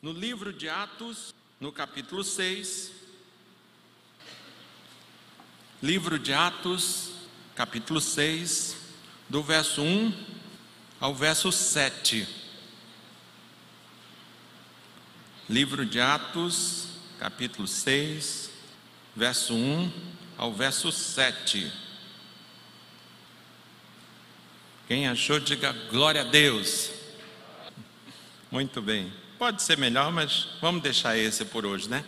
No livro de Atos, no capítulo 6, livro de Atos, capítulo 6, do verso 1 ao verso 7. Livro de Atos, capítulo 6, verso 1 ao verso 7. Quem achou, diga glória a Deus. Muito bem. Pode ser melhor, mas vamos deixar esse por hoje, né?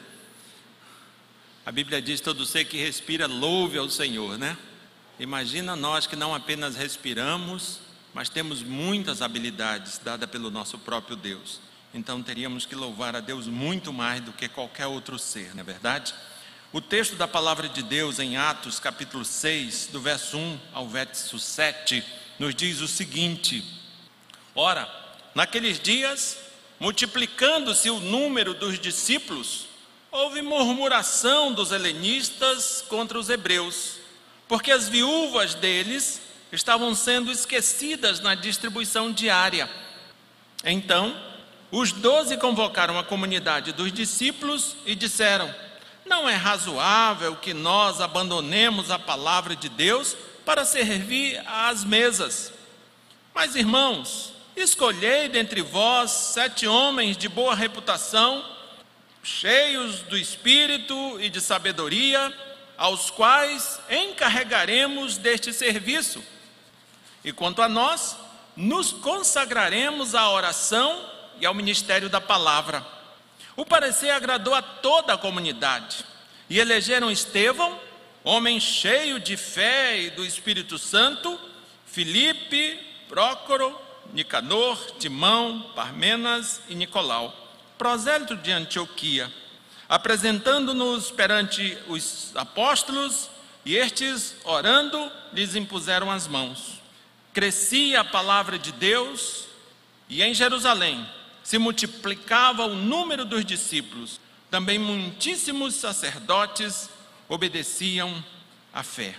A Bíblia diz: todo ser que respira, louve ao Senhor, né? Imagina nós que não apenas respiramos, mas temos muitas habilidades dadas pelo nosso próprio Deus. Então teríamos que louvar a Deus muito mais do que qualquer outro ser, não é verdade? O texto da palavra de Deus em Atos, capítulo 6, do verso 1 ao verso 7, nos diz o seguinte: Ora, naqueles dias multiplicando-se o número dos discípulos, houve murmuração dos helenistas contra os hebreus, porque as viúvas deles estavam sendo esquecidas na distribuição diária. Então, os doze convocaram a comunidade dos discípulos e disseram: Não é razoável que nós abandonemos a palavra de Deus para servir às mesas. Mas, irmãos, Escolhei dentre vós sete homens de boa reputação, cheios do espírito e de sabedoria, aos quais encarregaremos deste serviço. E quanto a nós, nos consagraremos à oração e ao ministério da palavra. O parecer agradou a toda a comunidade e elegeram Estevão, homem cheio de fé e do Espírito Santo, Filipe, Prócoro, Nicanor, Timão, Parmenas e Nicolau, prosélito de Antioquia, apresentando-nos perante os apóstolos, e estes, orando, lhes impuseram as mãos. Crescia a palavra de Deus, e em Jerusalém se multiplicava o número dos discípulos, também muitíssimos sacerdotes obedeciam à fé.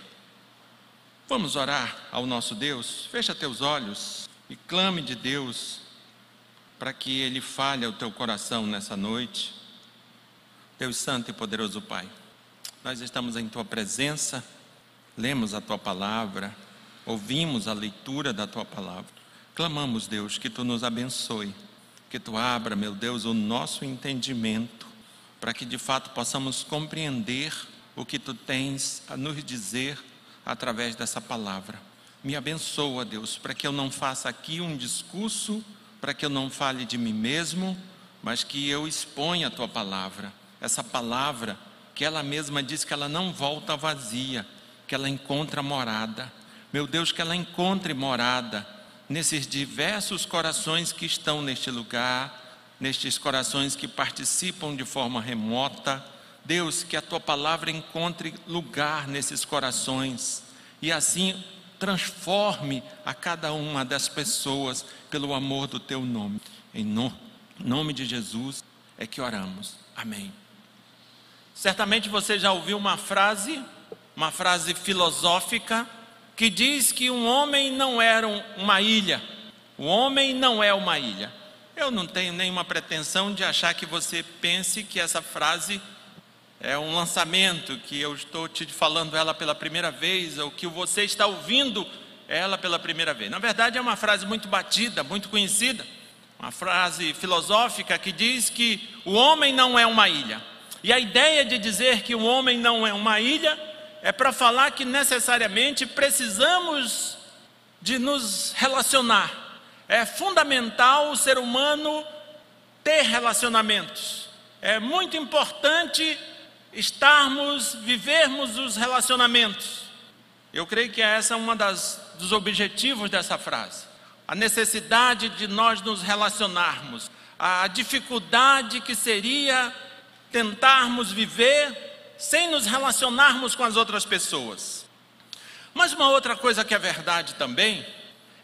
Vamos orar ao nosso Deus? Fecha teus olhos e clame de Deus para que Ele fale ao teu coração nessa noite. Deus Santo e Poderoso Pai, nós estamos em Tua presença, lemos a Tua palavra, ouvimos a leitura da Tua palavra. Clamamos, Deus, que Tu nos abençoe, que Tu abra, meu Deus, o nosso entendimento, para que de fato possamos compreender o que Tu tens a nos dizer através dessa palavra. Me abençoa, Deus, para que eu não faça aqui um discurso, para que eu não fale de mim mesmo, mas que eu exponha a tua palavra. Essa palavra que ela mesma diz que ela não volta vazia, que ela encontra morada. Meu Deus, que ela encontre morada nesses diversos corações que estão neste lugar, nestes corações que participam de forma remota. Deus, que a tua palavra encontre lugar nesses corações e assim transforme a cada uma das pessoas pelo amor do teu nome. Em no, nome de Jesus é que oramos. Amém. Certamente você já ouviu uma frase, uma frase filosófica, que diz que um homem não era uma ilha. O homem não é uma ilha. Eu não tenho nenhuma pretensão de achar que você pense que essa frase é um lançamento que eu estou te falando ela pela primeira vez, ou que você está ouvindo ela pela primeira vez. Na verdade, é uma frase muito batida, muito conhecida, uma frase filosófica que diz que o homem não é uma ilha. E a ideia de dizer que o homem não é uma ilha é para falar que necessariamente precisamos de nos relacionar. É fundamental o ser humano ter relacionamentos. É muito importante estarmos, vivermos os relacionamentos. Eu creio que essa é uma das dos objetivos dessa frase. A necessidade de nós nos relacionarmos, a dificuldade que seria tentarmos viver sem nos relacionarmos com as outras pessoas. Mas uma outra coisa que é verdade também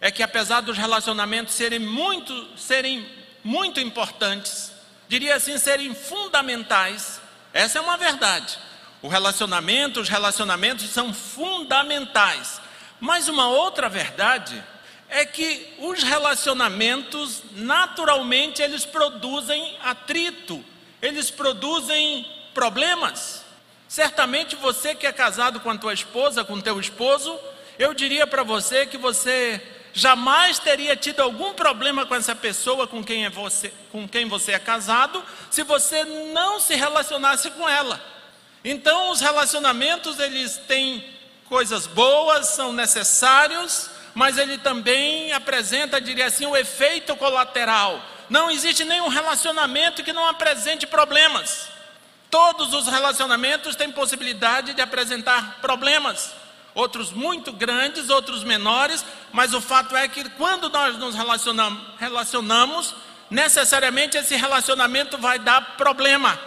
é que apesar dos relacionamentos serem muito, serem muito importantes, diria assim, serem fundamentais, essa é uma verdade. O relacionamento, os relacionamentos são fundamentais. Mas uma outra verdade é que os relacionamentos, naturalmente, eles produzem atrito, eles produzem problemas. Certamente você que é casado com a tua esposa, com teu esposo, eu diria para você que você jamais teria tido algum problema com essa pessoa com quem, é você, com quem você é casado, se você não se relacionasse com ela. Então, os relacionamentos, eles têm coisas boas, são necessários, mas ele também apresenta, diria assim, o efeito colateral. Não existe nenhum relacionamento que não apresente problemas. Todos os relacionamentos têm possibilidade de apresentar problemas, outros muito grandes, outros menores, mas o fato é que quando nós nos relacionamos, relacionamos necessariamente esse relacionamento vai dar problema.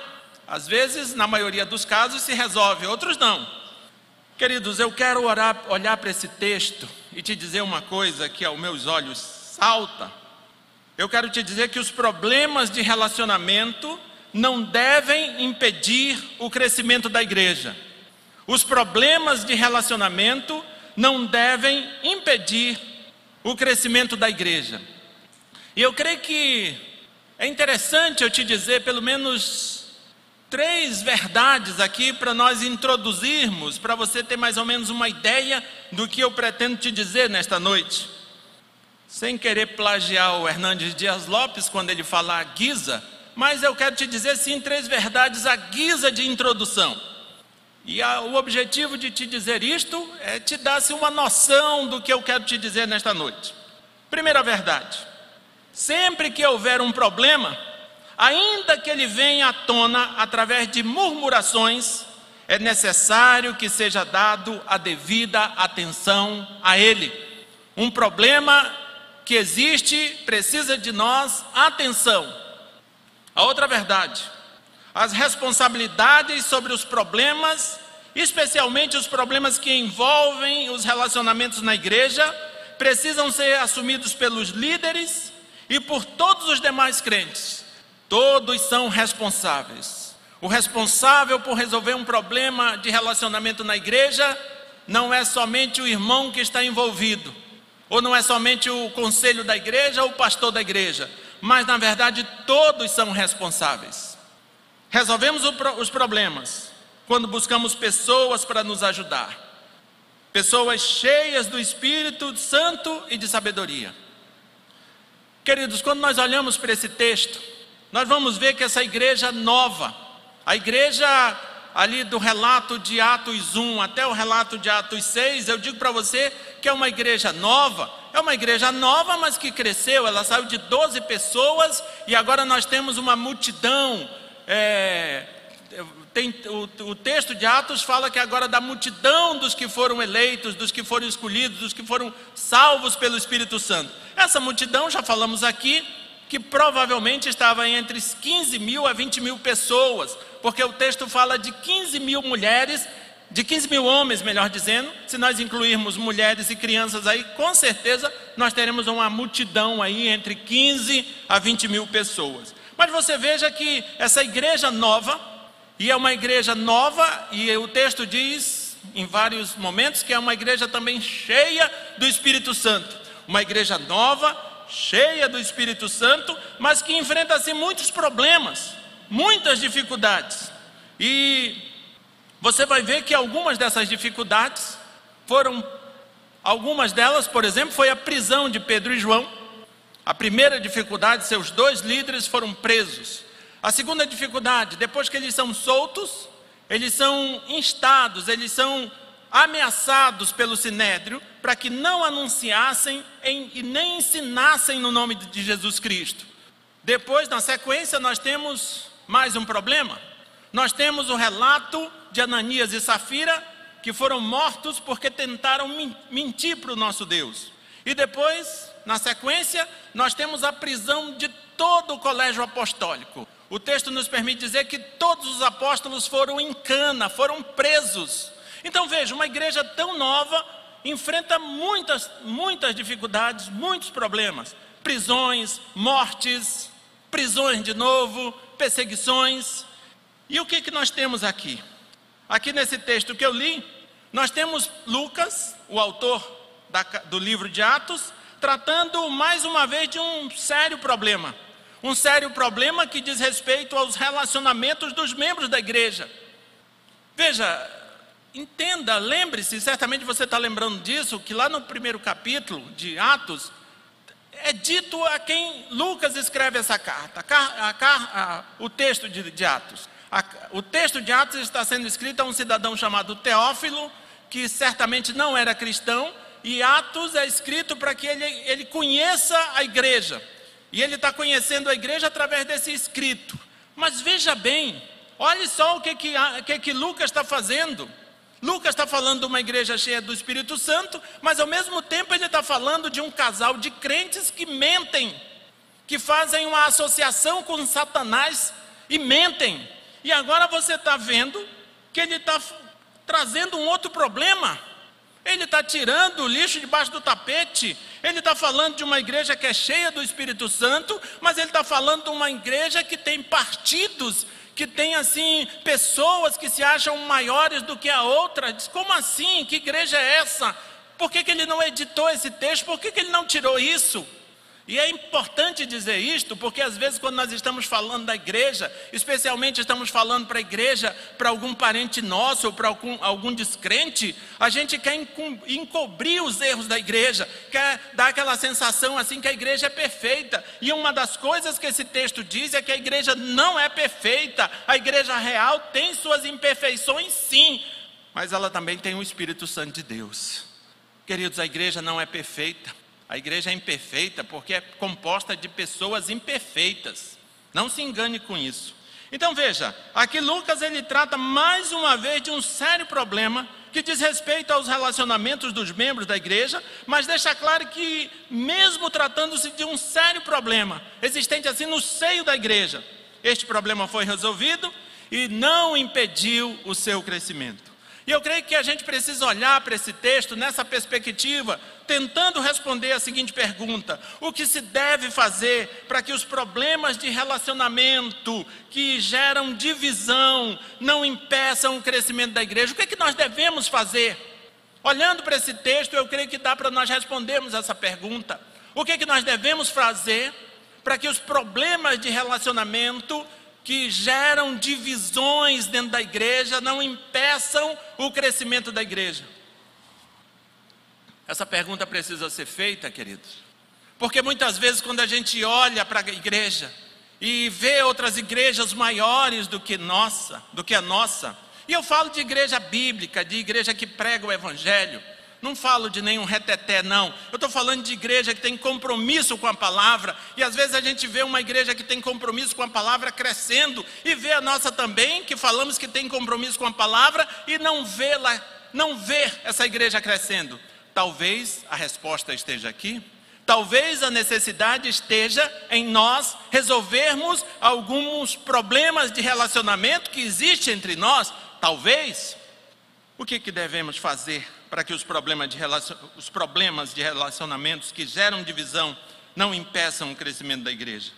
Às vezes, na maioria dos casos, se resolve, outros não. Queridos, eu quero orar, olhar para esse texto e te dizer uma coisa que aos meus olhos salta. Eu quero te dizer que os problemas de relacionamento não devem impedir o crescimento da igreja. Os problemas de relacionamento não devem impedir o crescimento da igreja. E eu creio que é interessante eu te dizer pelo menos três verdades aqui para nós introduzirmos, para você ter mais ou menos uma ideia do que eu pretendo te dizer nesta noite. Sem querer plagiar o Hernandes Dias Lopes quando ele fala a guisa, mas eu quero te dizer sim três verdades à guisa de introdução. E a, o objetivo de te dizer isto é te dar -se uma noção do que eu quero te dizer nesta noite. Primeira verdade: sempre que houver um problema, ainda que ele venha à tona através de murmurações, é necessário que seja dado a devida atenção a ele. Um problema que existe precisa de nós atenção. A outra verdade, as responsabilidades sobre os problemas, especialmente os problemas que envolvem os relacionamentos na igreja, precisam ser assumidos pelos líderes e por todos os demais crentes. Todos são responsáveis. O responsável por resolver um problema de relacionamento na igreja não é somente o irmão que está envolvido, ou não é somente o conselho da igreja ou o pastor da igreja, mas na verdade todos são responsáveis. Resolvemos os problemas quando buscamos pessoas para nos ajudar, pessoas cheias do Espírito Santo e de sabedoria. Queridos, quando nós olhamos para esse texto, nós vamos ver que essa igreja nova, a igreja ali do relato de Atos 1 até o relato de Atos 6, eu digo para você que é uma igreja nova, é uma igreja nova, mas que cresceu, ela saiu de 12 pessoas e agora nós temos uma multidão. É, tem, o, o texto de Atos fala que agora da multidão dos que foram eleitos, dos que foram escolhidos, dos que foram salvos pelo Espírito Santo. Essa multidão, já falamos aqui, que provavelmente estava entre 15 mil a 20 mil pessoas, porque o texto fala de 15 mil mulheres, de 15 mil homens, melhor dizendo. Se nós incluirmos mulheres e crianças aí, com certeza nós teremos uma multidão aí entre 15 a 20 mil pessoas. Mas você veja que essa igreja nova, e é uma igreja nova, e o texto diz em vários momentos que é uma igreja também cheia do Espírito Santo. Uma igreja nova, cheia do Espírito Santo, mas que enfrenta assim muitos problemas, muitas dificuldades. E você vai ver que algumas dessas dificuldades foram algumas delas, por exemplo, foi a prisão de Pedro e João. A primeira dificuldade, seus dois líderes foram presos. A segunda dificuldade, depois que eles são soltos, eles são instados, eles são ameaçados pelo sinédrio para que não anunciassem em, e nem ensinassem no nome de Jesus Cristo. Depois, na sequência, nós temos mais um problema. Nós temos o relato de Ananias e Safira, que foram mortos porque tentaram mentir para o nosso Deus. E depois, na sequência, nós temos a prisão de todo o colégio apostólico. O texto nos permite dizer que todos os apóstolos foram em cana, foram presos então veja, uma igreja tão nova enfrenta muitas, muitas dificuldades, muitos problemas: prisões, mortes, prisões de novo, perseguições. E o que, que nós temos aqui? Aqui nesse texto que eu li, nós temos Lucas, o autor da, do livro de Atos, tratando mais uma vez de um sério problema. Um sério problema que diz respeito aos relacionamentos dos membros da igreja. Veja, entenda, lembre-se, certamente você está lembrando disso, que lá no primeiro capítulo de Atos, é dito a quem Lucas escreve essa carta, a, a, a, o texto de, de Atos. o texto de Atos está sendo escrito a um cidadão chamado Teófilo, que certamente não era cristão, e Atos é escrito para que ele, ele conheça a igreja. E ele está conhecendo a igreja através desse escrito. Mas veja bem, olhe só o que, que, que, que Lucas está fazendo. Lucas está falando de uma igreja cheia do Espírito Santo, mas ao mesmo tempo ele está falando de um casal de crentes que mentem, que fazem uma associação com Satanás e mentem. E agora você está vendo que ele está trazendo um outro problema. Ele está tirando o lixo debaixo do tapete. Ele está falando de uma igreja que é cheia do Espírito Santo, mas ele está falando de uma igreja que tem partidos que tem assim pessoas que se acham maiores do que a outra. Diz, como assim? Que igreja é essa? Por que, que ele não editou esse texto? Por que, que ele não tirou isso? E é importante dizer isto, porque às vezes, quando nós estamos falando da igreja, especialmente estamos falando para a igreja, para algum parente nosso ou para algum, algum descrente, a gente quer encobrir os erros da igreja, quer dar aquela sensação assim que a igreja é perfeita. E uma das coisas que esse texto diz é que a igreja não é perfeita, a igreja real tem suas imperfeições, sim, mas ela também tem o Espírito Santo de Deus. Queridos, a igreja não é perfeita. A igreja é imperfeita porque é composta de pessoas imperfeitas. Não se engane com isso. Então veja, aqui Lucas ele trata mais uma vez de um sério problema que diz respeito aos relacionamentos dos membros da igreja, mas deixa claro que, mesmo tratando-se de um sério problema existente assim no seio da igreja, este problema foi resolvido e não impediu o seu crescimento. E eu creio que a gente precisa olhar para esse texto nessa perspectiva, tentando responder a seguinte pergunta: o que se deve fazer para que os problemas de relacionamento que geram divisão não impeçam o crescimento da igreja? O que é que nós devemos fazer? Olhando para esse texto, eu creio que dá para nós respondermos essa pergunta. O que é que nós devemos fazer para que os problemas de relacionamento que geram divisões dentro da igreja não impeçam o crescimento da igreja? Essa pergunta precisa ser feita, queridos. Porque muitas vezes, quando a gente olha para a igreja e vê outras igrejas maiores do que nossa, do que a nossa, e eu falo de igreja bíblica, de igreja que prega o evangelho, não falo de nenhum reteté, não. Eu estou falando de igreja que tem compromisso com a palavra. E às vezes a gente vê uma igreja que tem compromisso com a palavra crescendo. E vê a nossa também, que falamos que tem compromisso com a palavra. E não vê, não vê essa igreja crescendo. Talvez a resposta esteja aqui. Talvez a necessidade esteja em nós resolvermos alguns problemas de relacionamento que existem entre nós. Talvez. O que, que devemos fazer para que os problemas, de relacion... os problemas de relacionamentos que geram divisão não impeçam o crescimento da igreja?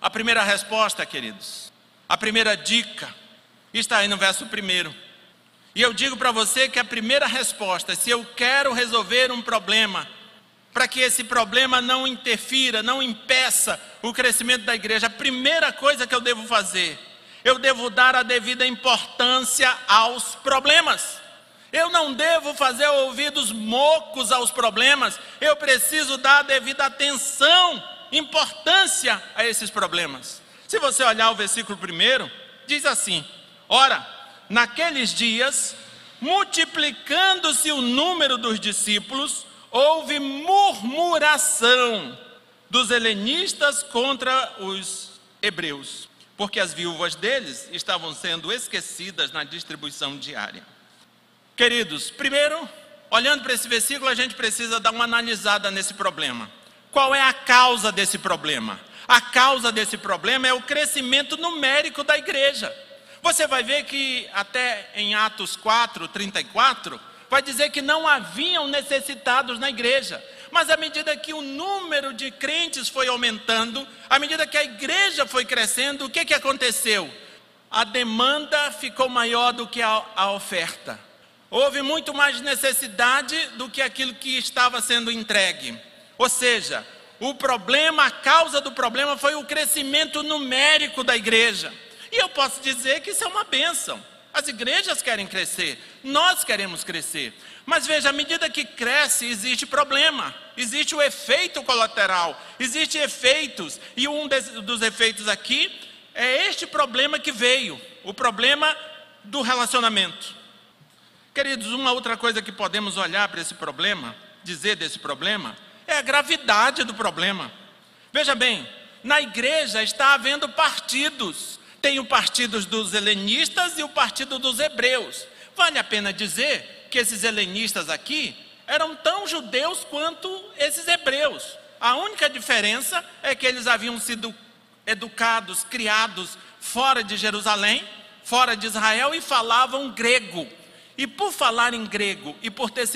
A primeira resposta, queridos, a primeira dica, está aí no verso primeiro. E eu digo para você que a primeira resposta, se eu quero resolver um problema, para que esse problema não interfira, não impeça o crescimento da igreja, a primeira coisa que eu devo fazer eu devo dar a devida importância aos problemas. Eu não devo fazer ouvidos mocos aos problemas, eu preciso dar a devida atenção, importância a esses problemas. Se você olhar o versículo primeiro, diz assim: Ora, naqueles dias, multiplicando-se o número dos discípulos, houve murmuração dos helenistas contra os hebreus porque as viúvas deles estavam sendo esquecidas na distribuição diária. Queridos, primeiro, olhando para esse versículo, a gente precisa dar uma analisada nesse problema. Qual é a causa desse problema? A causa desse problema é o crescimento numérico da igreja. Você vai ver que até em Atos 4, 34, vai dizer que não haviam necessitados na igreja. Mas à medida que o número de crentes foi aumentando, à medida que a igreja foi crescendo, o que, que aconteceu? A demanda ficou maior do que a, a oferta. Houve muito mais necessidade do que aquilo que estava sendo entregue. Ou seja, o problema, a causa do problema foi o crescimento numérico da igreja. E eu posso dizer que isso é uma bênção. As igrejas querem crescer, nós queremos crescer. Mas veja, à medida que cresce, existe problema, existe o efeito colateral, existem efeitos, e um dos efeitos aqui é este problema que veio, o problema do relacionamento. Queridos, uma outra coisa que podemos olhar para esse problema, dizer desse problema, é a gravidade do problema. Veja bem, na igreja está havendo partidos. Tem o partido dos helenistas e o partido dos hebreus. Vale a pena dizer que esses helenistas aqui eram tão judeus quanto esses hebreus. A única diferença é que eles haviam sido educados, criados fora de Jerusalém, fora de Israel e falavam grego. E por falar em grego e por ter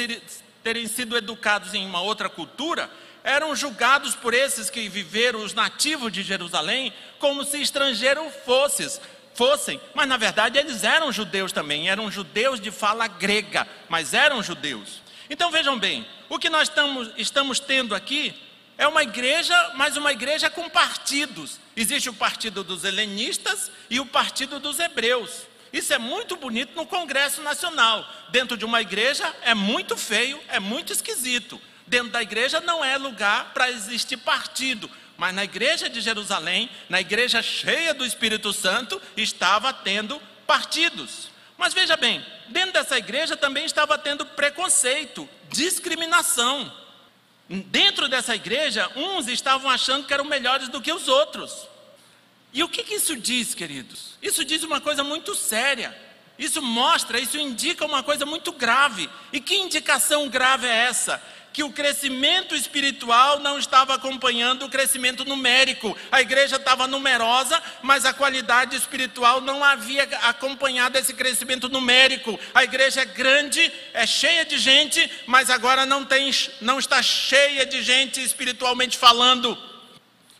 terem sido educados em uma outra cultura, eram julgados por esses que viveram, os nativos de Jerusalém, como se estrangeiros fossem, fossem. Mas na verdade eles eram judeus também, eram judeus de fala grega, mas eram judeus. Então vejam bem, o que nós estamos, estamos tendo aqui é uma igreja, mas uma igreja com partidos. Existe o partido dos helenistas e o partido dos hebreus. Isso é muito bonito no Congresso Nacional. Dentro de uma igreja é muito feio, é muito esquisito. Dentro da igreja não é lugar para existir partido. Mas na igreja de Jerusalém, na igreja cheia do Espírito Santo, estava tendo partidos. Mas veja bem, dentro dessa igreja também estava tendo preconceito, discriminação. Dentro dessa igreja, uns estavam achando que eram melhores do que os outros. E o que, que isso diz, queridos? Isso diz uma coisa muito séria. Isso mostra, isso indica uma coisa muito grave. E que indicação grave é essa? Que o crescimento espiritual não estava acompanhando o crescimento numérico. A igreja estava numerosa, mas a qualidade espiritual não havia acompanhado esse crescimento numérico. A igreja é grande, é cheia de gente, mas agora não, tem, não está cheia de gente espiritualmente falando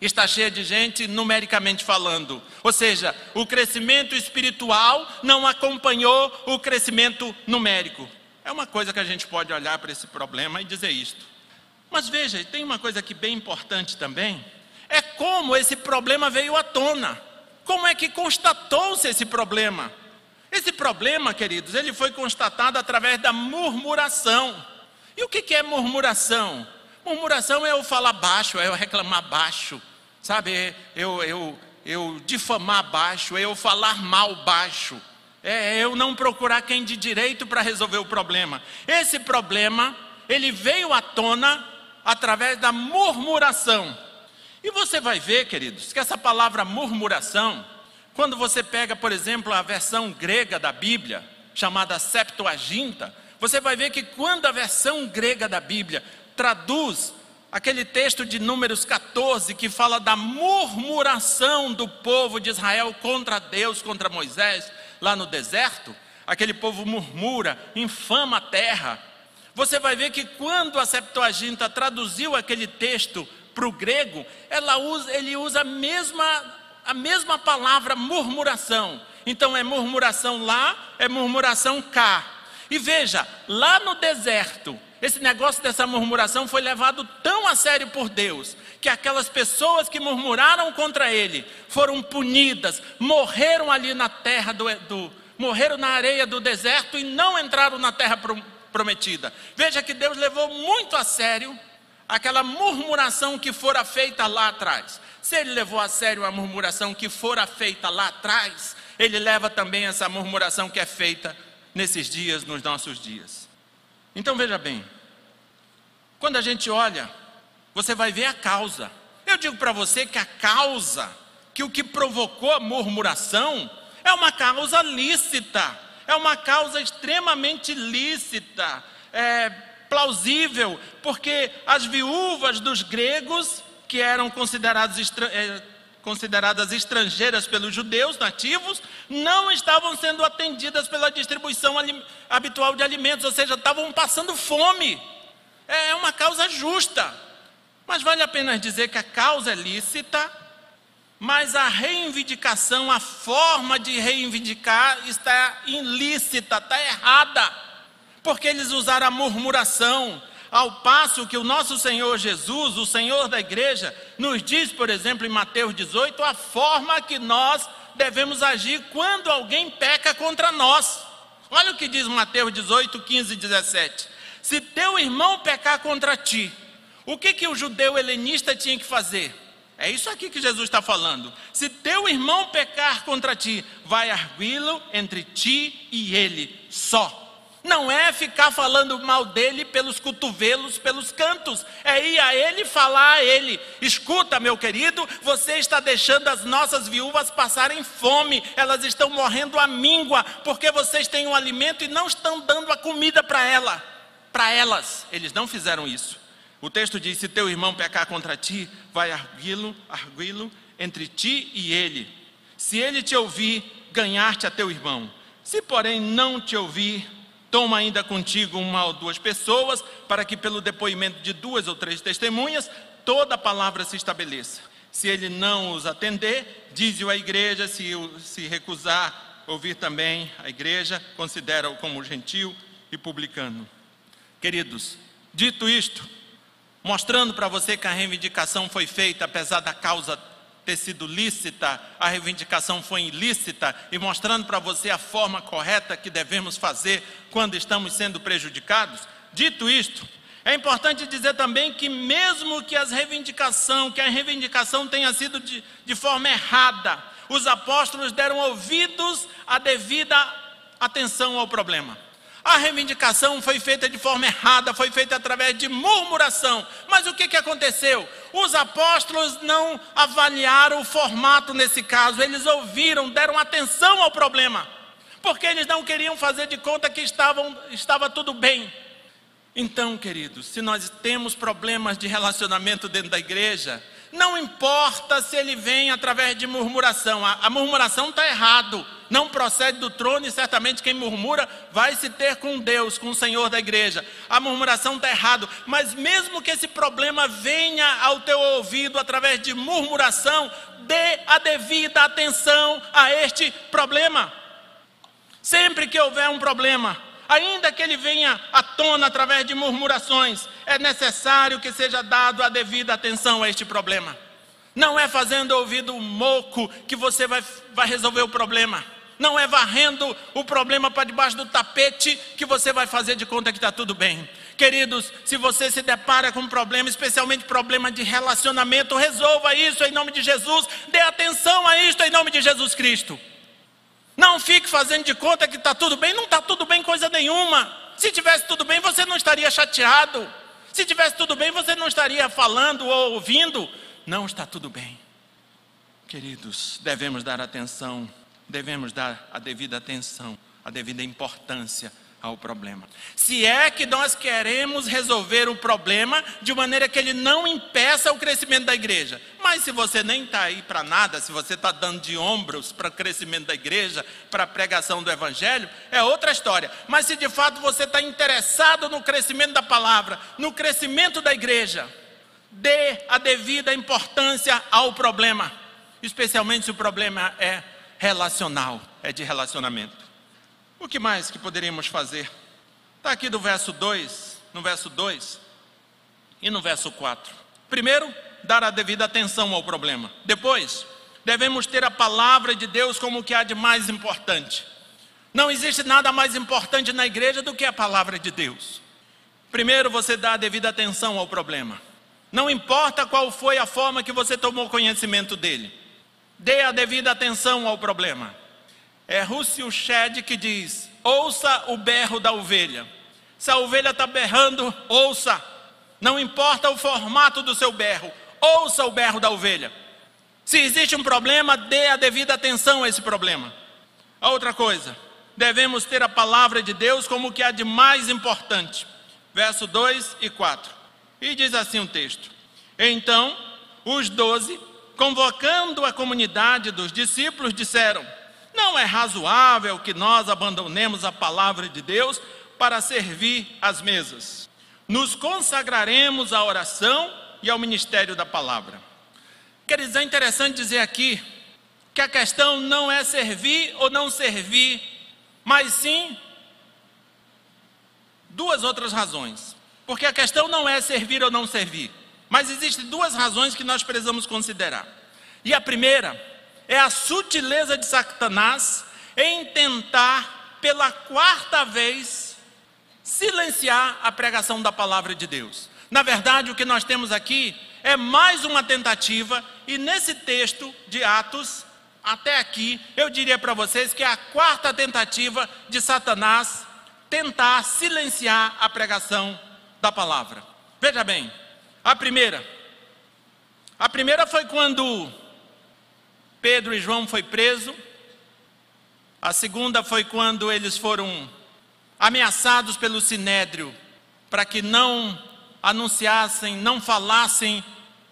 está cheia de gente numericamente falando. Ou seja, o crescimento espiritual não acompanhou o crescimento numérico. É uma coisa que a gente pode olhar para esse problema e dizer isto. Mas veja, tem uma coisa aqui bem importante também, é como esse problema veio à tona. Como é que constatou-se esse problema? Esse problema, queridos, ele foi constatado através da murmuração. E o que é murmuração? Murmuração é eu falar baixo, é eu reclamar baixo, sabe? Eu, eu, eu difamar baixo, é eu falar mal baixo, é eu não procurar quem de direito para resolver o problema. Esse problema, ele veio à tona através da murmuração. E você vai ver, queridos, que essa palavra murmuração, quando você pega, por exemplo, a versão grega da Bíblia, chamada Septuaginta, você vai ver que quando a versão grega da Bíblia traduz aquele texto de Números 14 que fala da murmuração do povo de Israel contra Deus, contra Moisés, lá no deserto, aquele povo murmura, infama a terra. Você vai ver que quando a Septuaginta traduziu aquele texto para o grego, usa, ele usa a mesma, a mesma palavra murmuração. Então é murmuração lá, é murmuração cá. E veja, lá no deserto, esse negócio dessa murmuração foi levado tão a sério por Deus, que aquelas pessoas que murmuraram contra ele foram punidas, morreram ali na terra do, do morreram na areia do deserto e não entraram na terra prometida. Veja que Deus levou muito a sério aquela murmuração que fora feita lá atrás. Se ele levou a sério a murmuração que fora feita lá atrás, ele leva também essa murmuração que é feita nesses dias, nos nossos dias. Então veja bem, quando a gente olha, você vai ver a causa. Eu digo para você que a causa, que o que provocou a murmuração, é uma causa lícita, é uma causa extremamente lícita, é plausível, porque as viúvas dos gregos, que eram considerados é, consideradas estrangeiras pelos judeus nativos, não estavam sendo atendidas pela distribuição habitual de alimentos, ou seja, estavam passando fome. É, é uma causa justa. Mas vale a pena dizer que a causa é lícita, mas a reivindicação, a forma de reivindicar está ilícita, está errada. Porque eles usaram a murmuração, Ao passo que o nosso Senhor Jesus, o Senhor da igreja, nos diz, por exemplo, em Mateus 18, a forma que nós devemos agir quando alguém peca contra nós. Olha o que diz Mateus 18, 15 e 17. Se teu irmão pecar contra ti, o que, que o judeu helenista tinha que fazer? É isso aqui que Jesus está falando. Se teu irmão pecar contra ti, vai arguí-lo entre ti e ele só. Não é ficar falando mal dele pelos cotovelos, pelos cantos. É ir a ele falar a ele: escuta, meu querido, você está deixando as nossas viúvas passarem fome, elas estão morrendo à míngua, porque vocês têm um alimento e não estão dando a comida para ela, para elas. Eles não fizeram isso. O texto diz: se teu irmão pecar contra ti, vai arguí-lo, arguí-lo entre ti e ele. Se ele te ouvir, ganhar-te a teu irmão. Se, porém, não te ouvir, toma ainda contigo uma ou duas pessoas, para que pelo depoimento de duas ou três testemunhas, toda a palavra se estabeleça. Se ele não os atender, dize-o à igreja, se, se recusar ouvir também a igreja, considera-o como gentil e publicano. Queridos, dito isto, mostrando para você que a reivindicação foi feita apesar da causa ter sido lícita, a reivindicação foi ilícita e mostrando para você a forma correta que devemos fazer quando estamos sendo prejudicados. Dito isto, é importante dizer também que mesmo que as reivindicação, que a reivindicação tenha sido de, de forma errada, os apóstolos deram ouvidos à devida atenção ao problema. A reivindicação foi feita de forma errada, foi feita através de murmuração. Mas o que, que aconteceu? Os apóstolos não avaliaram o formato nesse caso, eles ouviram, deram atenção ao problema, porque eles não queriam fazer de conta que estavam, estava tudo bem. Então, queridos, se nós temos problemas de relacionamento dentro da igreja, não importa se ele vem através de murmuração, a, a murmuração está errado, não procede do trono e certamente quem murmura vai se ter com Deus, com o Senhor da igreja. A murmuração está errado, mas mesmo que esse problema venha ao teu ouvido através de murmuração, dê a devida atenção a este problema. Sempre que houver um problema, ainda que ele venha à tona através de murmurações, é necessário que seja dado a devida atenção a este problema. Não é fazendo ouvido moco que você vai, vai resolver o problema. Não é varrendo o problema para debaixo do tapete que você vai fazer de conta que está tudo bem. Queridos, se você se depara com um problema, especialmente problema de relacionamento, resolva isso em nome de Jesus. Dê atenção a isto em nome de Jesus Cristo. Não fique fazendo de conta que está tudo bem, não está tudo bem coisa nenhuma. Se tivesse tudo bem, você não estaria chateado. Se tivesse tudo bem, você não estaria falando ou ouvindo. Não está tudo bem. Queridos, devemos dar atenção, devemos dar a devida atenção, a devida importância ao problema. Se é que nós queremos resolver o problema de maneira que ele não impeça o crescimento da igreja. Mas se você nem está aí para nada, se você está dando de ombros para o crescimento da igreja, para a pregação do evangelho, é outra história. Mas se de fato você está interessado no crescimento da palavra, no crescimento da igreja, dê a devida importância ao problema, especialmente se o problema é relacional, é de relacionamento. O que mais que poderíamos fazer? Está aqui do verso 2, no verso 2 e no verso 4. Primeiro, dar a devida atenção ao problema. Depois, devemos ter a palavra de Deus como o que há de mais importante. Não existe nada mais importante na igreja do que a palavra de Deus. Primeiro, você dá a devida atenção ao problema. Não importa qual foi a forma que você tomou conhecimento dele, dê a devida atenção ao problema. É Russell Shedd que diz: ouça o berro da ovelha. Se a ovelha está berrando, ouça. Não importa o formato do seu berro, ouça o berro da ovelha. Se existe um problema, dê a devida atenção a esse problema. Outra coisa, devemos ter a palavra de Deus como que há de mais importante. Verso 2 e 4. E diz assim o texto: Então, os doze, convocando a comunidade dos discípulos, disseram: não é razoável que nós abandonemos a palavra de Deus para servir às mesas. Nos consagraremos à oração e ao ministério da palavra. Quer dizer, é interessante dizer aqui que a questão não é servir ou não servir, mas sim duas outras razões. Porque a questão não é servir ou não servir, mas existem duas razões que nós precisamos considerar. E a primeira é a sutileza de Satanás em tentar, pela quarta vez, silenciar a pregação da palavra de Deus. Na verdade, o que nós temos aqui é mais uma tentativa, e nesse texto de Atos, até aqui, eu diria para vocês que é a quarta tentativa de Satanás tentar silenciar a pregação da palavra. Veja bem, a primeira, a primeira foi quando Pedro e João foi preso. A segunda foi quando eles foram ameaçados pelo sinédrio para que não anunciassem, não falassem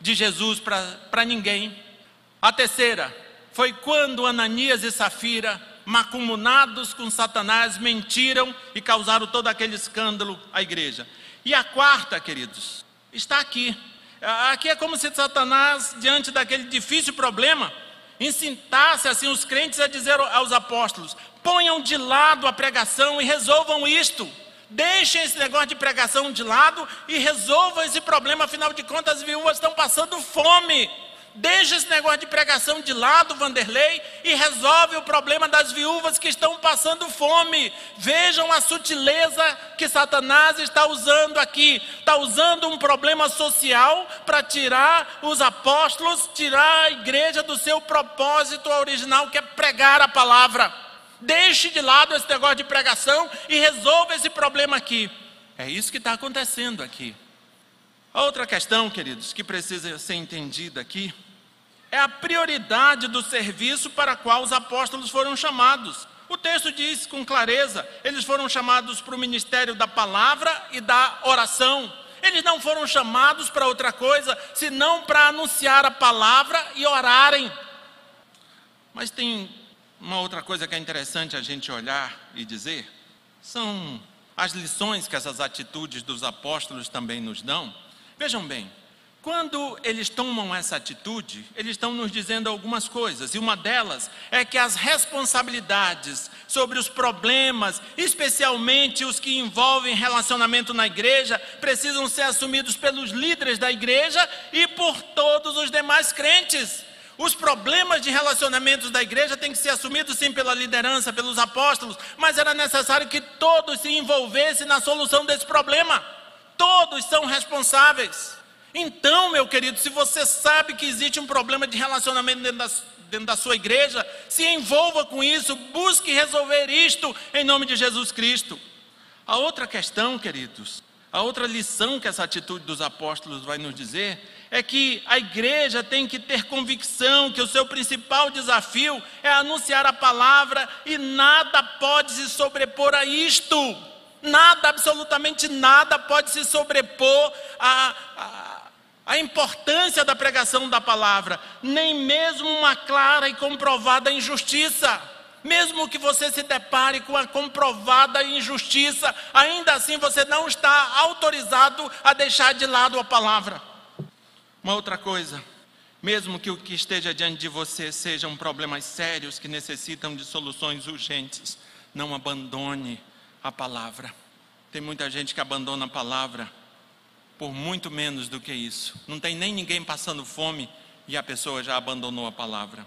de Jesus para ninguém. A terceira foi quando Ananias e Safira, macumunados com Satanás, mentiram e causaram todo aquele escândalo à igreja. E a quarta, queridos, está aqui. Aqui é como se Satanás, diante daquele difícil problema, incitasse assim os crentes a dizer aos apóstolos: ponham de lado a pregação e resolvam isto. Deixem esse negócio de pregação de lado e resolvam esse problema, afinal de contas, as viúvas estão passando fome. Deixa esse negócio de pregação de lado, Vanderlei, e resolve o problema das viúvas que estão passando fome. Vejam a sutileza que Satanás está usando aqui. Está usando um problema social para tirar os apóstolos, tirar a igreja do seu propósito original, que é pregar a palavra. Deixe de lado esse negócio de pregação e resolva esse problema aqui. É isso que está acontecendo aqui. Outra questão, queridos, que precisa ser entendida aqui, é a prioridade do serviço para qual os apóstolos foram chamados. O texto diz com clareza: eles foram chamados para o ministério da palavra e da oração. Eles não foram chamados para outra coisa, senão para anunciar a palavra e orarem. Mas tem uma outra coisa que é interessante a gente olhar e dizer são as lições que essas atitudes dos apóstolos também nos dão. Vejam bem, quando eles tomam essa atitude, eles estão nos dizendo algumas coisas, e uma delas é que as responsabilidades sobre os problemas, especialmente os que envolvem relacionamento na igreja, precisam ser assumidos pelos líderes da igreja e por todos os demais crentes. Os problemas de relacionamentos da igreja têm que ser assumidos sim pela liderança, pelos apóstolos, mas era necessário que todos se envolvessem na solução desse problema. Todos são responsáveis. Então, meu querido, se você sabe que existe um problema de relacionamento dentro da, dentro da sua igreja, se envolva com isso, busque resolver isto em nome de Jesus Cristo. A outra questão, queridos, a outra lição que essa atitude dos apóstolos vai nos dizer é que a igreja tem que ter convicção que o seu principal desafio é anunciar a palavra e nada pode se sobrepor a isto. Nada, absolutamente nada pode se sobrepor a, a, a importância da pregação da palavra, nem mesmo uma clara e comprovada injustiça. Mesmo que você se depare com a comprovada injustiça, ainda assim você não está autorizado a deixar de lado a palavra. Uma outra coisa, mesmo que o que esteja diante de você sejam problemas sérios que necessitam de soluções urgentes, não abandone a palavra. Tem muita gente que abandona a palavra por muito menos do que isso. Não tem nem ninguém passando fome e a pessoa já abandonou a palavra.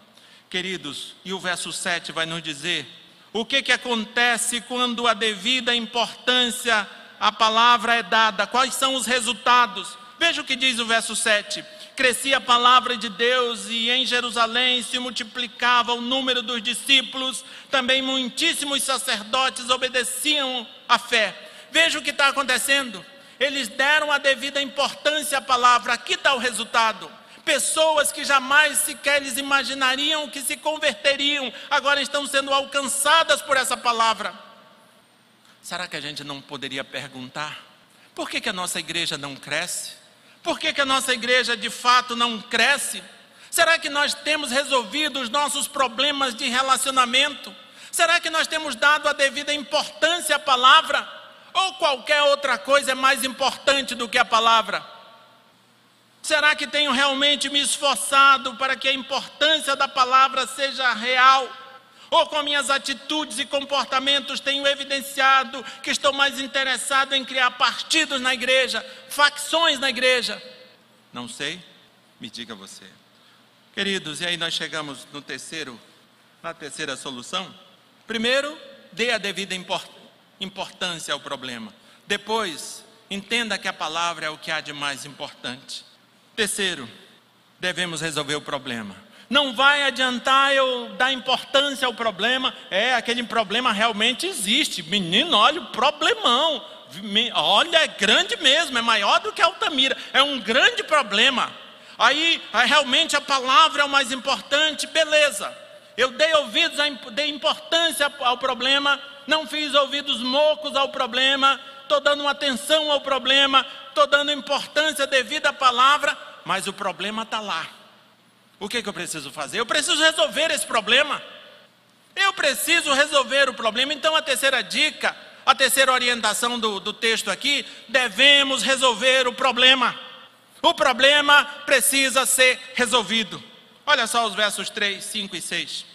Queridos, e o verso 7 vai nos dizer o que, que acontece quando a devida importância à palavra é dada, quais são os resultados. Veja o que diz o verso 7. Crescia a palavra de Deus e em Jerusalém se multiplicava o número dos discípulos, também muitíssimos sacerdotes obedeciam à fé. Veja o que está acontecendo. Eles deram a devida importância à palavra. Aqui está o resultado. Pessoas que jamais sequer eles imaginariam que se converteriam, agora estão sendo alcançadas por essa palavra. Será que a gente não poderia perguntar: por que, que a nossa igreja não cresce? Por que, que a nossa igreja de fato não cresce? Será que nós temos resolvido os nossos problemas de relacionamento? Será que nós temos dado a devida importância à palavra? Ou qualquer outra coisa é mais importante do que a palavra? Será que tenho realmente me esforçado para que a importância da palavra seja real? ou com minhas atitudes e comportamentos tenho evidenciado que estou mais interessado em criar partidos na igreja, facções na igreja? Não sei, me diga você. Queridos, e aí nós chegamos no terceiro, na terceira solução. Primeiro, dê a devida importância ao problema. Depois, entenda que a palavra é o que há de mais importante. Terceiro, devemos resolver o problema. Não vai adiantar eu dar importância ao problema. É, aquele problema realmente existe. Menino, olha o problemão. Olha, é grande mesmo, é maior do que Altamira. É um grande problema. Aí, realmente a palavra é o mais importante, beleza. Eu dei ouvidos, dei importância ao problema, não fiz ouvidos mocos ao problema, estou dando atenção ao problema, estou dando importância devida à palavra, mas o problema está lá. O que, que eu preciso fazer? Eu preciso resolver esse problema. Eu preciso resolver o problema. Então, a terceira dica, a terceira orientação do, do texto aqui, devemos resolver o problema. O problema precisa ser resolvido. Olha só os versos 3, 5 e 6.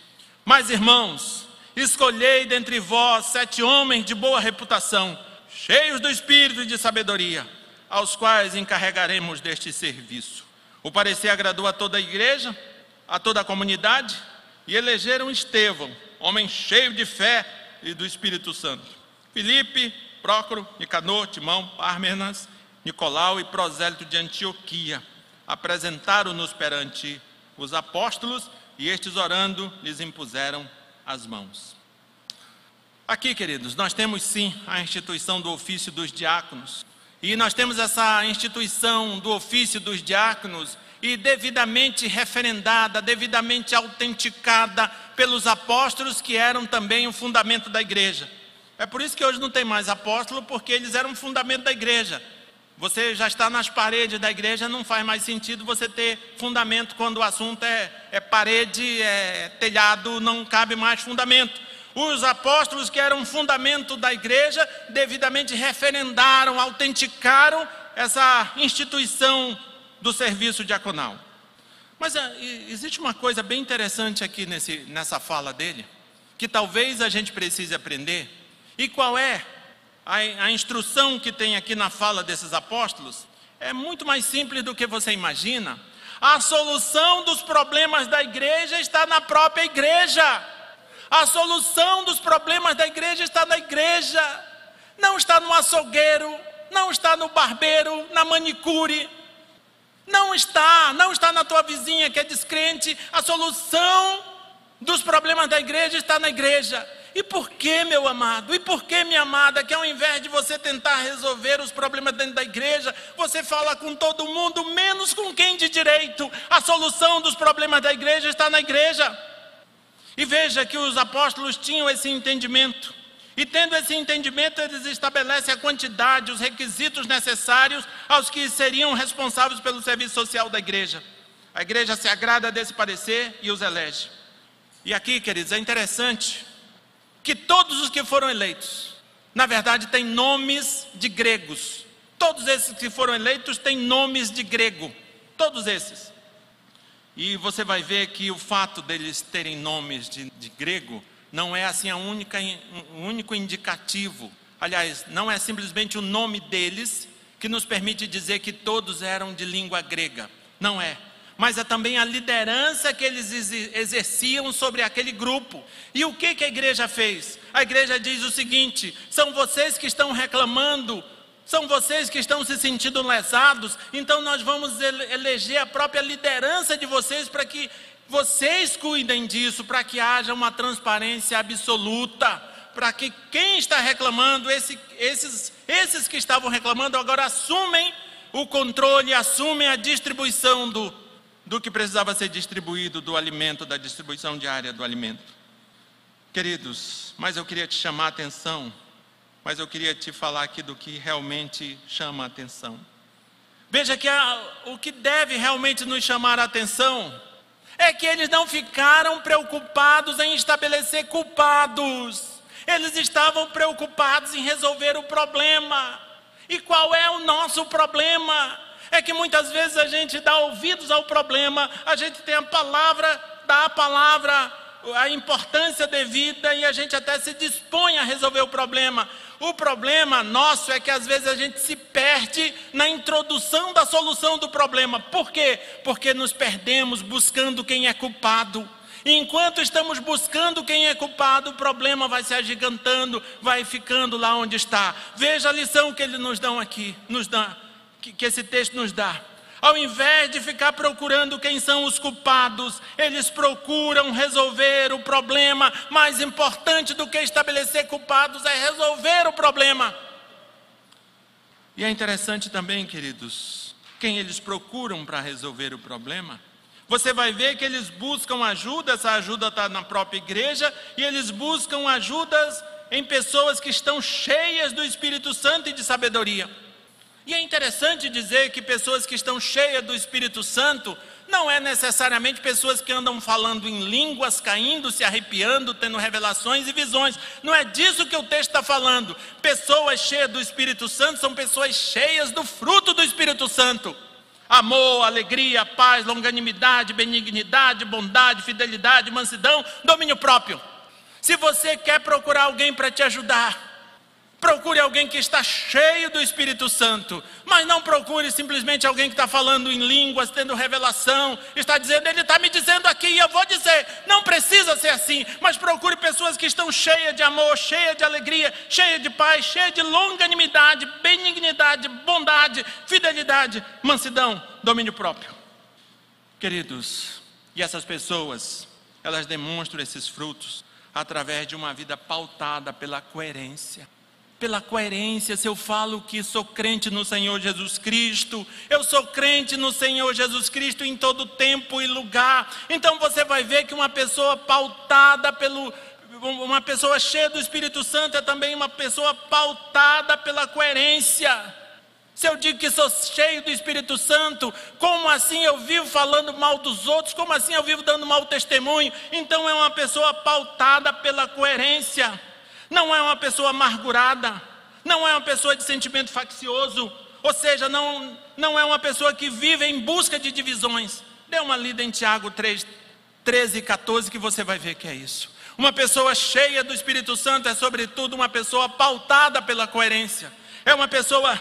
Mas, irmãos, escolhei dentre vós sete homens de boa reputação, cheios do espírito e de sabedoria, aos quais encarregaremos deste serviço. O parecer agradou a toda a igreja, a toda a comunidade, e elegeram Estevão, homem cheio de fé e do Espírito Santo. Filipe, Prócoro, Nicanor, Timão, Parmenas, Nicolau e Prosélito de Antioquia apresentaram-nos perante os apóstolos e estes orando lhes impuseram as mãos. Aqui, queridos, nós temos sim a instituição do ofício dos diáconos. E nós temos essa instituição do ofício dos diáconos e devidamente referendada, devidamente autenticada pelos apóstolos que eram também o fundamento da igreja. É por isso que hoje não tem mais apóstolo, porque eles eram o fundamento da igreja. Você já está nas paredes da igreja, não faz mais sentido você ter fundamento quando o assunto é, é parede, é telhado, não cabe mais fundamento. Os apóstolos, que eram fundamento da igreja, devidamente referendaram, autenticaram essa instituição do serviço diaconal. Mas é, existe uma coisa bem interessante aqui nesse, nessa fala dele, que talvez a gente precise aprender. E qual é a, a instrução que tem aqui na fala desses apóstolos? É muito mais simples do que você imagina. A solução dos problemas da igreja está na própria igreja. A solução dos problemas da igreja está na igreja, não está no açougueiro, não está no barbeiro, na manicure. Não está, não está na tua vizinha que é descrente. A solução dos problemas da igreja está na igreja. E por que, meu amado? E por que, minha amada, que ao invés de você tentar resolver os problemas dentro da igreja, você fala com todo mundo, menos com quem de direito? A solução dos problemas da igreja está na igreja. E veja que os apóstolos tinham esse entendimento. E tendo esse entendimento, eles estabelecem a quantidade, os requisitos necessários aos que seriam responsáveis pelo serviço social da igreja. A igreja se agrada desse parecer e os elege. E aqui, queridos, é interessante que todos os que foram eleitos, na verdade, têm nomes de gregos. Todos esses que foram eleitos têm nomes de grego. Todos esses. E você vai ver que o fato deles terem nomes de, de grego não é assim a única, o único indicativo. Aliás, não é simplesmente o nome deles que nos permite dizer que todos eram de língua grega. Não é. Mas é também a liderança que eles exerciam sobre aquele grupo. E o que, que a igreja fez? A igreja diz o seguinte: são vocês que estão reclamando são vocês que estão se sentindo lesados, então nós vamos eleger a própria liderança de vocês para que vocês cuidem disso, para que haja uma transparência absoluta, para que quem está reclamando, esse, esses, esses que estavam reclamando, agora assumem o controle, assumem a distribuição do, do que precisava ser distribuído, do alimento, da distribuição diária do alimento. Queridos, mas eu queria te chamar a atenção mas eu queria te falar aqui do que realmente chama a atenção. Veja que a, o que deve realmente nos chamar a atenção é que eles não ficaram preocupados em estabelecer culpados, eles estavam preocupados em resolver o problema. E qual é o nosso problema? É que muitas vezes a gente dá ouvidos ao problema, a gente tem a palavra, dá a palavra a importância devida e a gente até se dispõe a resolver o problema. O problema nosso é que às vezes a gente se perde na introdução da solução do problema. Por quê? Porque nos perdemos buscando quem é culpado. Enquanto estamos buscando quem é culpado, o problema vai se agigantando, vai ficando lá onde está. Veja a lição que eles nos dão aqui, nos dá, que, que esse texto nos dá. Ao invés de ficar procurando quem são os culpados, eles procuram resolver o problema. Mais importante do que estabelecer culpados é resolver o problema. E é interessante também, queridos, quem eles procuram para resolver o problema. Você vai ver que eles buscam ajuda, essa ajuda está na própria igreja, e eles buscam ajudas em pessoas que estão cheias do Espírito Santo e de sabedoria. E é interessante dizer que pessoas que estão cheias do Espírito Santo não é necessariamente pessoas que andam falando em línguas, caindo, se arrepiando, tendo revelações e visões. Não é disso que o texto está falando. Pessoas cheias do Espírito Santo são pessoas cheias do fruto do Espírito Santo: amor, alegria, paz, longanimidade, benignidade, bondade, fidelidade, mansidão, domínio próprio. Se você quer procurar alguém para te ajudar, Procure alguém que está cheio do Espírito Santo, mas não procure simplesmente alguém que está falando em línguas, tendo revelação, está dizendo, ele está me dizendo aqui e eu vou dizer. Não precisa ser assim, mas procure pessoas que estão cheias de amor, cheias de alegria, cheias de paz, cheias de longanimidade, benignidade, bondade, fidelidade, mansidão, domínio próprio. Queridos, e essas pessoas, elas demonstram esses frutos através de uma vida pautada pela coerência pela coerência, se eu falo que sou crente no Senhor Jesus Cristo, eu sou crente no Senhor Jesus Cristo em todo tempo e lugar. Então você vai ver que uma pessoa pautada pelo uma pessoa cheia do Espírito Santo é também uma pessoa pautada pela coerência. Se eu digo que sou cheio do Espírito Santo, como assim eu vivo falando mal dos outros? Como assim eu vivo dando mau testemunho? Então é uma pessoa pautada pela coerência não é uma pessoa amargurada, não é uma pessoa de sentimento faccioso, ou seja, não, não é uma pessoa que vive em busca de divisões. Dê uma lida em Tiago 3, 13 e 14 que você vai ver que é isso. Uma pessoa cheia do Espírito Santo é, sobretudo, uma pessoa pautada pela coerência. É uma pessoa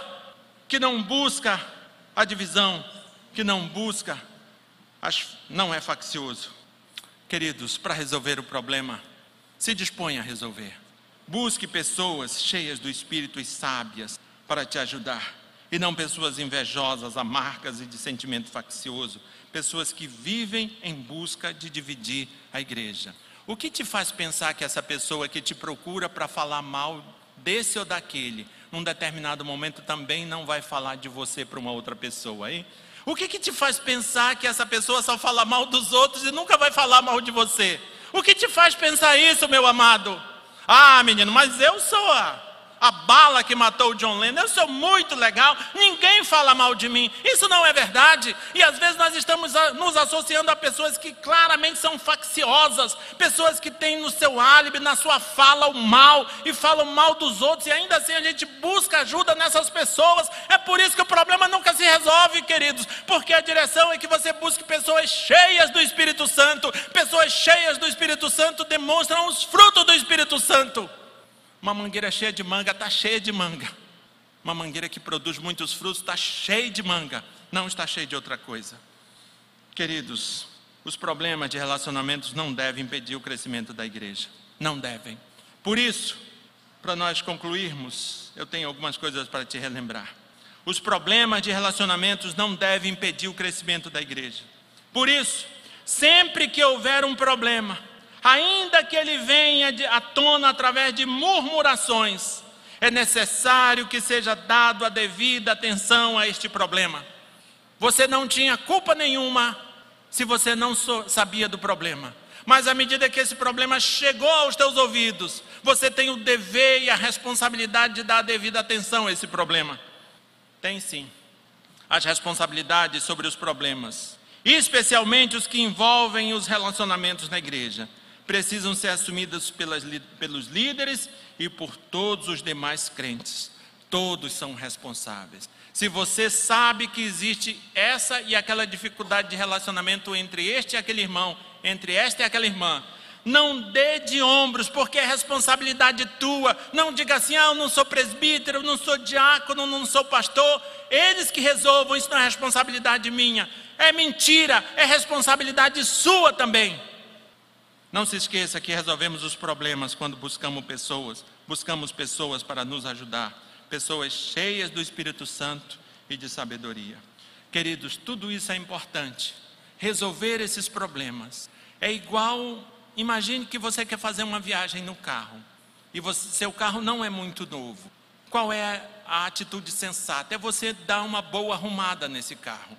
que não busca a divisão, que não busca, não é faccioso. Queridos, para resolver o problema, se dispõe a resolver. Busque pessoas cheias do espírito e sábias para te ajudar, e não pessoas invejosas, amargas e de sentimento faccioso, pessoas que vivem em busca de dividir a igreja. O que te faz pensar que essa pessoa que te procura para falar mal desse ou daquele, num determinado momento também não vai falar de você para uma outra pessoa, hein? O que, que te faz pensar que essa pessoa só fala mal dos outros e nunca vai falar mal de você? O que te faz pensar isso, meu amado? Ah, menino, mas eu sou a, a bala que matou o John Lennon, eu sou muito legal, ninguém fala mal de mim. Isso não é verdade. E às vezes nós estamos nos associando a pessoas que claramente são facciosas, pessoas que têm no seu álibi, na sua fala, o mal e falam mal dos outros, e ainda assim a gente busca ajuda nessas pessoas. É por isso que o problema nunca se resolve, queridos, porque a direção é que você busque pessoas cheias do Espírito Santo. Pessoas cheias do Espírito Santo demonstram os frutos do Espírito Santo. Uma mangueira cheia de manga está cheia de manga. Uma mangueira que produz muitos frutos está cheia de manga, não está cheia de outra coisa. Queridos, os problemas de relacionamentos não devem impedir o crescimento da igreja. Não devem. Por isso, para nós concluirmos, eu tenho algumas coisas para te relembrar. Os problemas de relacionamentos não devem impedir o crescimento da igreja. Por isso, sempre que houver um problema, ainda que ele venha à tona através de murmurações, é necessário que seja dado a devida atenção a este problema. Você não tinha culpa nenhuma se você não sabia do problema. Mas à medida que esse problema chegou aos teus ouvidos, você tem o dever e a responsabilidade de dar a devida atenção a esse problema. Tem sim. As responsabilidades sobre os problemas, especialmente os que envolvem os relacionamentos na igreja precisam ser assumidas pelas, pelos líderes e por todos os demais crentes. Todos são responsáveis. Se você sabe que existe essa e aquela dificuldade de relacionamento entre este e aquele irmão, entre esta e aquela irmã, Não dê de ombros, porque é responsabilidade tua. Não diga assim: ah, eu não sou presbítero, eu não sou diácono, eu não sou pastor. Eles que resolvam, isso não é responsabilidade minha. É mentira, é responsabilidade sua também. Não se esqueça que resolvemos os problemas quando buscamos pessoas, buscamos pessoas para nos ajudar, pessoas cheias do Espírito Santo e de sabedoria. Queridos, tudo isso é importante. Resolver esses problemas é igual Imagine que você quer fazer uma viagem no carro e você, seu carro não é muito novo. Qual é a atitude sensata? É você dar uma boa arrumada nesse carro.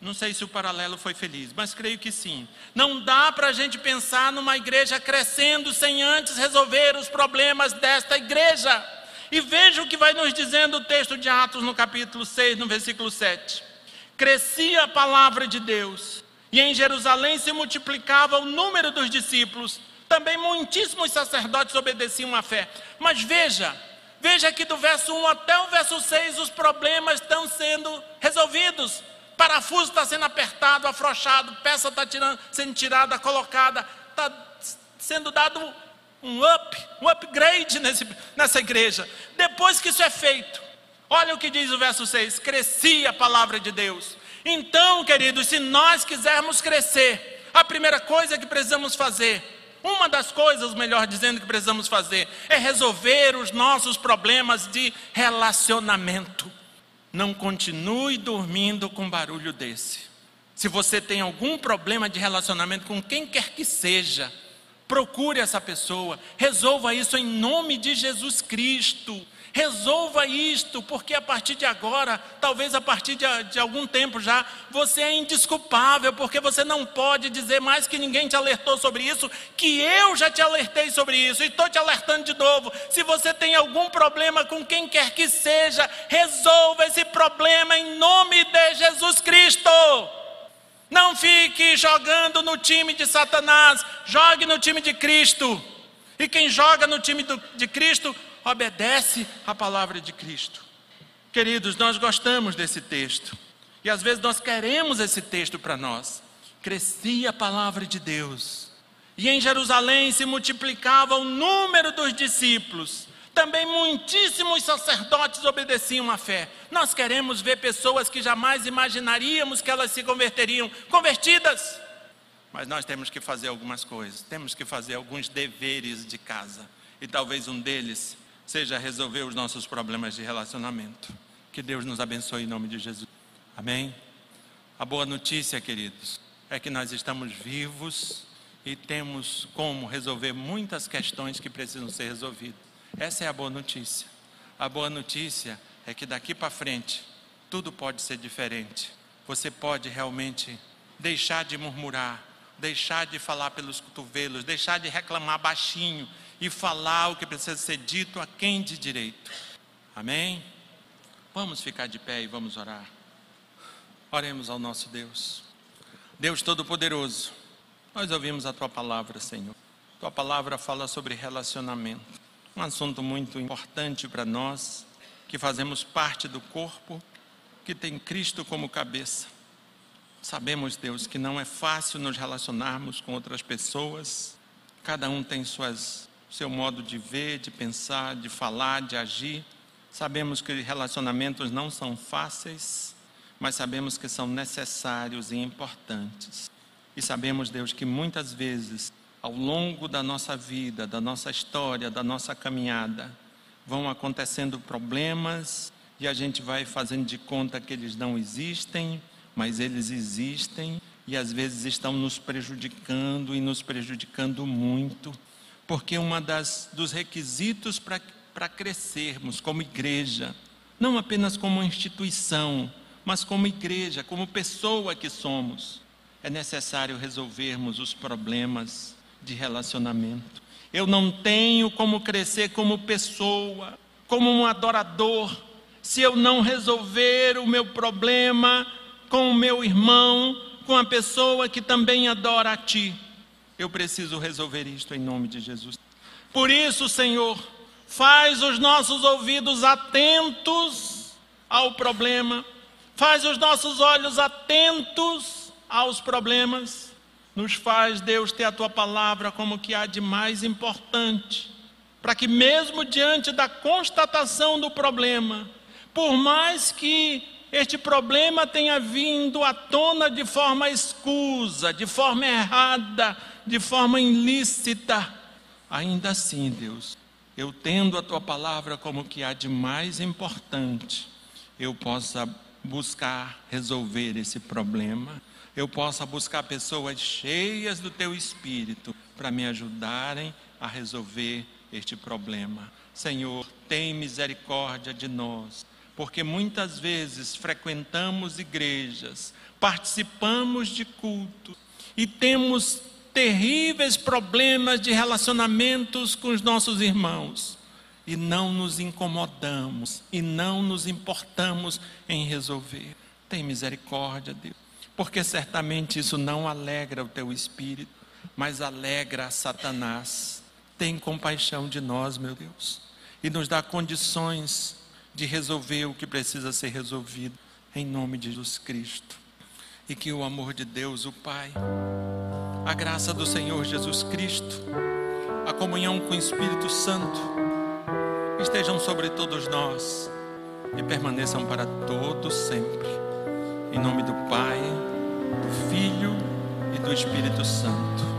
Não sei se o paralelo foi feliz, mas creio que sim. Não dá para a gente pensar numa igreja crescendo sem antes resolver os problemas desta igreja. E veja o que vai nos dizendo o texto de Atos no capítulo 6, no versículo 7. Crescia a palavra de Deus e em Jerusalém se multiplicava o número dos discípulos. Também muitíssimos sacerdotes obedeciam à fé. Mas veja, veja que do verso 1 até o verso 6 os problemas estão sendo resolvidos. Parafuso está sendo apertado, afrouxado, peça está sendo tirada, colocada, está sendo dado um up, um upgrade nesse, nessa igreja. Depois que isso é feito, olha o que diz o verso 6: crescia a palavra de Deus então, queridos, se nós quisermos crescer, a primeira coisa que precisamos fazer, uma das coisas, melhor dizendo, que precisamos fazer, é resolver os nossos problemas de relacionamento. Não continue dormindo com barulho desse. Se você tem algum problema de relacionamento com quem quer que seja, procure essa pessoa, resolva isso em nome de Jesus Cristo. Resolva isto, porque a partir de agora, talvez a partir de, de, algum tempo já, você é indisculpável, porque você não pode dizer mais que ninguém te alertou sobre isso, que eu já te alertei sobre isso, e estou te alertando de novo. Se você tem algum problema com quem quer que seja, resolva esse problema em nome de Jesus Cristo. Não fique jogando no time de Satanás, jogue no time de Cristo. E quem joga no time do, de Cristo obedece a palavra de Cristo. Queridos, nós gostamos desse texto. E às vezes nós queremos esse texto para nós. Crescia a palavra de Deus. E em Jerusalém se multiplicava o número dos discípulos. Também muitíssimos sacerdotes obedeciam à fé. Nós queremos ver pessoas que jamais imaginaríamos que elas se converteriam, convertidas. Mas nós temos que fazer algumas coisas, temos que fazer alguns deveres de casa. E talvez um deles seja resolver os nossos problemas de relacionamento. Que Deus nos abençoe em nome de Jesus. Amém? A boa notícia, queridos, é que nós estamos vivos e temos como resolver muitas questões que precisam ser resolvidas. Essa é a boa notícia. A boa notícia é que daqui para frente tudo pode ser diferente. Você pode realmente deixar de murmurar, deixar de falar pelos cotovelos, deixar de reclamar baixinho e falar o que precisa ser dito a quem de direito. Amém? Vamos ficar de pé e vamos orar. Oremos ao nosso Deus. Deus Todo-Poderoso, nós ouvimos a tua palavra, Senhor. Tua palavra fala sobre relacionamento, um assunto muito importante para nós, que fazemos parte do corpo, que tem Cristo como cabeça. Sabemos, Deus, que não é fácil nos relacionarmos com outras pessoas, cada um tem suas seu modo de ver, de pensar, de falar, de agir. Sabemos que relacionamentos não são fáceis, mas sabemos que são necessários e importantes. E sabemos, Deus, que muitas vezes, ao longo da nossa vida, da nossa história, da nossa caminhada, vão acontecendo problemas e a gente vai fazendo de conta que eles não existem, mas eles existem e às vezes estão nos prejudicando e nos prejudicando muito porque das dos requisitos para crescermos como igreja, não apenas como instituição, mas como igreja, como pessoa que somos, é necessário resolvermos os problemas de relacionamento. Eu não tenho como crescer como pessoa, como um adorador, se eu não resolver o meu problema com o meu irmão, com a pessoa que também adora a Ti. Eu preciso resolver isto em nome de Jesus. Por isso, Senhor, faz os nossos ouvidos atentos ao problema, faz os nossos olhos atentos aos problemas. Nos faz, Deus, ter a tua palavra como que há de mais importante, para que, mesmo diante da constatação do problema, por mais que este problema tenha vindo à tona de forma escusa, de forma errada, de forma ilícita, ainda assim, Deus, eu tendo a tua palavra como que há de mais importante, eu possa buscar resolver esse problema, eu possa buscar pessoas cheias do teu espírito para me ajudarem a resolver este problema. Senhor, tem misericórdia de nós porque muitas vezes frequentamos igrejas, participamos de cultos e temos terríveis problemas de relacionamentos com os nossos irmãos e não nos incomodamos e não nos importamos em resolver. Tem misericórdia, Deus, porque certamente isso não alegra o teu espírito, mas alegra a Satanás. Tem compaixão de nós, meu Deus, e nos dá condições de resolver o que precisa ser resolvido, em nome de Jesus Cristo. E que o amor de Deus, o Pai, a graça do Senhor Jesus Cristo, a comunhão com o Espírito Santo, estejam sobre todos nós e permaneçam para todos sempre. Em nome do Pai, do Filho e do Espírito Santo.